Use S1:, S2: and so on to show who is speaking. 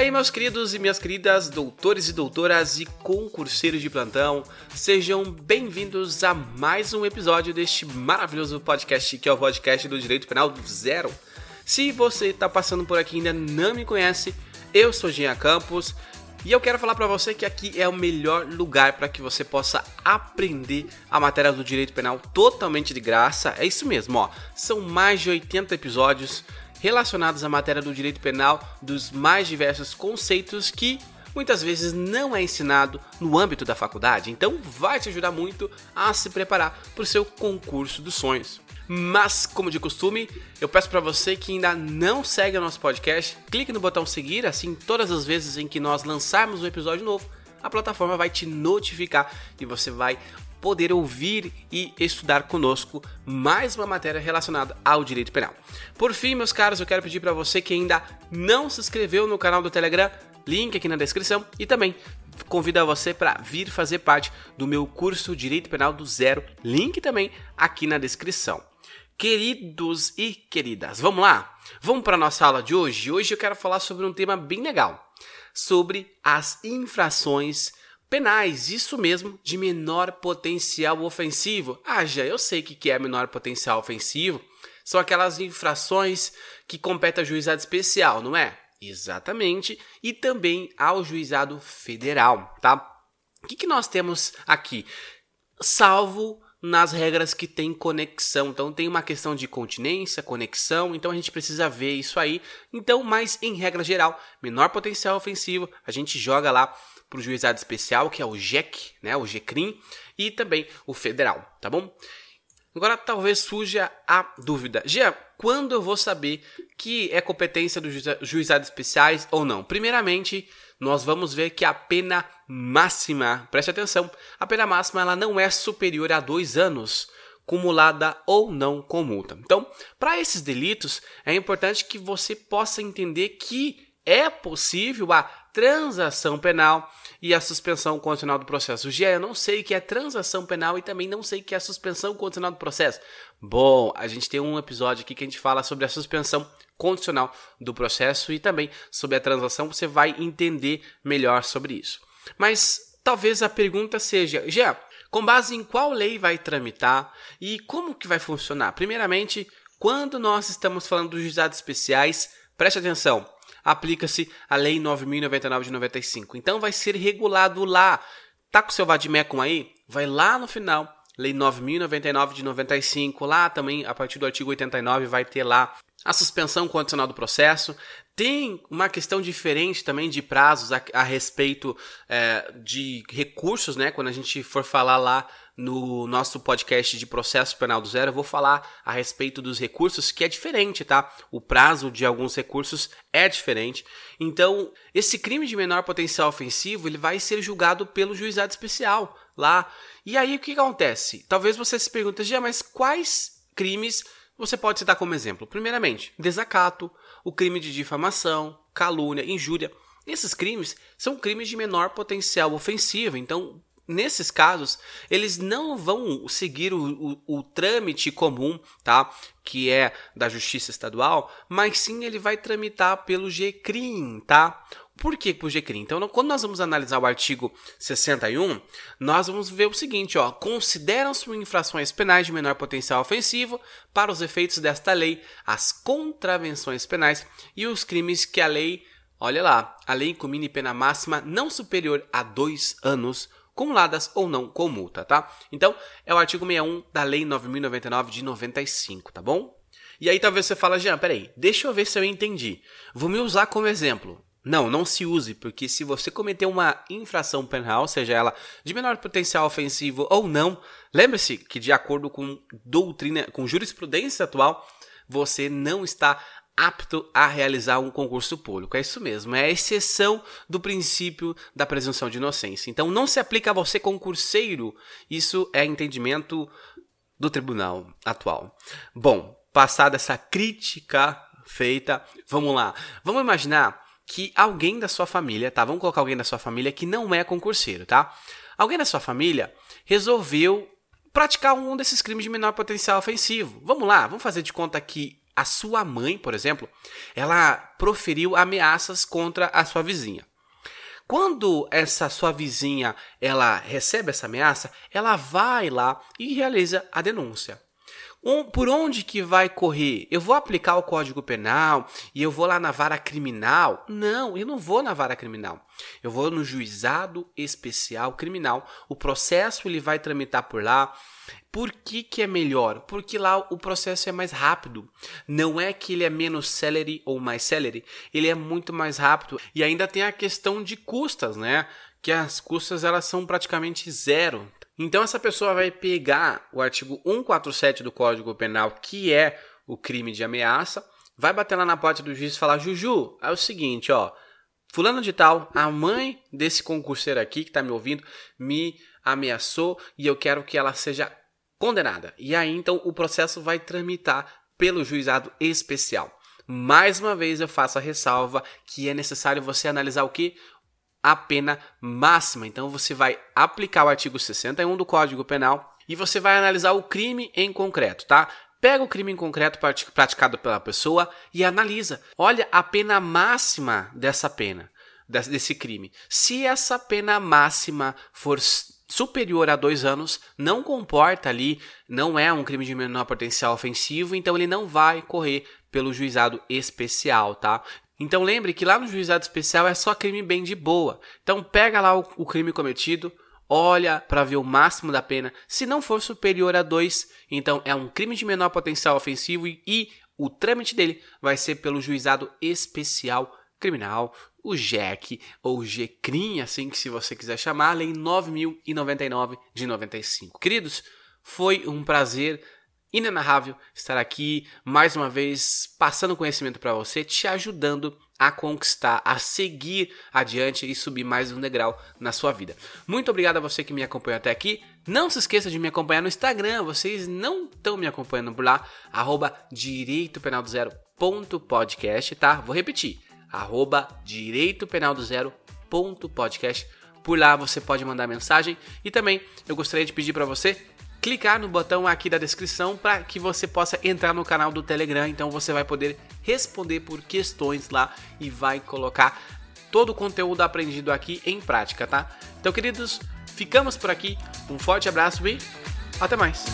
S1: aí, meus queridos e minhas queridas doutores e doutoras e concurseiros de plantão, sejam bem-vindos a mais um episódio deste maravilhoso podcast que é o podcast do Direito Penal Zero. Se você está passando por aqui e ainda não me conhece, eu sou Jean Campos e eu quero falar para você que aqui é o melhor lugar para que você possa aprender a matéria do direito penal totalmente de graça. É isso mesmo, ó. São mais de 80 episódios relacionados à matéria do direito penal dos mais diversos conceitos que muitas vezes não é ensinado no âmbito da faculdade. Então vai te ajudar muito a se preparar para o seu concurso dos sonhos. Mas, como de costume, eu peço para você que ainda não segue o nosso podcast, clique no botão seguir, assim todas as vezes em que nós lançarmos um episódio novo, a plataforma vai te notificar e você vai poder ouvir e estudar conosco mais uma matéria relacionada ao direito penal. Por fim, meus caros, eu quero pedir para você que ainda não se inscreveu no canal do Telegram, link aqui na descrição e também convido você para vir fazer parte do meu curso Direito Penal do Zero, link também aqui na descrição. Queridos e queridas, vamos lá? Vamos para a nossa aula de hoje? Hoje eu quero falar sobre um tema bem legal, sobre as infrações Penais, isso mesmo, de menor potencial ofensivo. Ah, já eu sei o que é menor potencial ofensivo. São aquelas infrações que competem ao juizado especial, não é? Exatamente. E também ao juizado federal, tá? O que, que nós temos aqui? Salvo nas regras que tem conexão. Então tem uma questão de continência, conexão, então a gente precisa ver isso aí. Então, mas em regra geral, menor potencial ofensivo, a gente joga lá para o juizado especial, que é o GEC, né, o GECRIM, e também o federal, tá bom? Agora talvez surja a dúvida. Gia, quando eu vou saber que é competência dos juizados especiais ou não? Primeiramente, nós vamos ver que a pena máxima, preste atenção, a pena máxima ela não é superior a dois anos, cumulada ou não com multa. Então, para esses delitos, é importante que você possa entender que é possível a transação penal e a suspensão condicional do processo. Gia, eu não sei o que é transação penal e também não sei o que é suspensão condicional do processo. Bom, a gente tem um episódio aqui que a gente fala sobre a suspensão condicional do processo e também sobre a transação, você vai entender melhor sobre isso. Mas talvez a pergunta seja, Gia, com base em qual lei vai tramitar e como que vai funcionar? Primeiramente, quando nós estamos falando dos juizados especiais, preste atenção, aplica-se a Lei 9.099 de 95. Então vai ser regulado lá. Tá com seu vademecum aí? Vai lá no final, Lei 9.099 de 95, lá também, a partir do artigo 89, vai ter lá a suspensão condicional do processo. Tem uma questão diferente também de prazos a, a respeito é, de recursos, né? Quando a gente for falar lá no nosso podcast de processo penal do zero, eu vou falar a respeito dos recursos, que é diferente, tá? O prazo de alguns recursos é diferente. Então, esse crime de menor potencial ofensivo, ele vai ser julgado pelo juizado especial lá. E aí, o que acontece? Talvez você se pergunte, já, mas quais crimes você pode citar como exemplo? Primeiramente, desacato, o crime de difamação, calúnia, injúria. Esses crimes são crimes de menor potencial ofensivo, então nesses casos, eles não vão seguir o, o, o, trâmite comum, tá? Que é da Justiça Estadual, mas sim ele vai tramitar pelo GCRIM, tá? Por que por GCRIM? Então, quando nós vamos analisar o artigo 61, nós vamos ver o seguinte, ó, consideram-se infrações penais de menor potencial ofensivo para os efeitos desta lei as contravenções penais e os crimes que a lei, olha lá, a lei incumine pena máxima não superior a dois anos cumuladas ou não com multa, tá? Então, é o artigo 61 da Lei 9099 de 95, tá bom? E aí talvez você fala, Jean, peraí, deixa eu ver se eu entendi. Vou me usar como exemplo. Não, não se use, porque se você cometer uma infração penal, seja ela de menor potencial ofensivo ou não, lembre-se que de acordo com doutrina, com jurisprudência atual, você não está apto a realizar um concurso público. É isso mesmo, é a exceção do princípio da presunção de inocência. Então não se aplica a você concurseiro. Isso é entendimento do tribunal atual. Bom, passada essa crítica feita, vamos lá. Vamos imaginar que alguém da sua família, tá? Vamos colocar alguém da sua família que não é concurseiro, tá? Alguém da sua família resolveu praticar um desses crimes de menor potencial ofensivo. Vamos lá, vamos fazer de conta que a sua mãe, por exemplo, ela proferiu ameaças contra a sua vizinha. Quando essa sua vizinha ela recebe essa ameaça, ela vai lá e realiza a denúncia. Um, por onde que vai correr? Eu vou aplicar o Código Penal e eu vou lá na vara criminal? Não, eu não vou na vara criminal. Eu vou no juizado especial criminal. O processo ele vai tramitar por lá. Por que, que é melhor? Porque lá o processo é mais rápido. Não é que ele é menos celery ou mais celery, ele é muito mais rápido. E ainda tem a questão de custas, né? Que as custas elas são praticamente zero. Então essa pessoa vai pegar o artigo 147 do Código Penal, que é o crime de ameaça, vai bater lá na porta do juiz e falar: Juju, é o seguinte, ó. Fulano de tal, a mãe desse concurseiro aqui que está me ouvindo, me ameaçou e eu quero que ela seja condenada. E aí então o processo vai tramitar pelo juizado especial. Mais uma vez eu faço a ressalva que é necessário você analisar o que? A pena máxima. Então você vai aplicar o artigo 61 do Código Penal e você vai analisar o crime em concreto, tá? Pega o crime em concreto praticado pela pessoa e analisa. Olha a pena máxima dessa pena, desse crime. Se essa pena máxima for superior a dois anos não comporta ali, não é um crime de menor potencial ofensivo, então ele não vai correr pelo juizado especial, tá? Então lembre que lá no juizado especial é só crime bem de boa. Então pega lá o, o crime cometido, olha para ver o máximo da pena. Se não for superior a dois, então é um crime de menor potencial ofensivo e, e o trâmite dele vai ser pelo juizado especial criminal o JEC ou GCRIM, assim que se você quiser chamar, lei 9099 de 95. Queridos, foi um prazer inenarrável estar aqui mais uma vez passando conhecimento para você, te ajudando a conquistar, a seguir adiante e subir mais um degrau na sua vida. Muito obrigado a você que me acompanhou até aqui. Não se esqueça de me acompanhar no Instagram, vocês não estão me acompanhando por lá, arroba direito penal do zero ponto podcast, tá? Vou repetir, arroba direito penal do zero ponto podcast. Por lá você pode mandar mensagem e também eu gostaria de pedir para você clicar no botão aqui da descrição para que você possa entrar no canal do Telegram. Então você vai poder responder por questões lá e vai colocar todo o conteúdo aprendido aqui em prática, tá? Então, queridos, ficamos por aqui. Um forte abraço e até mais.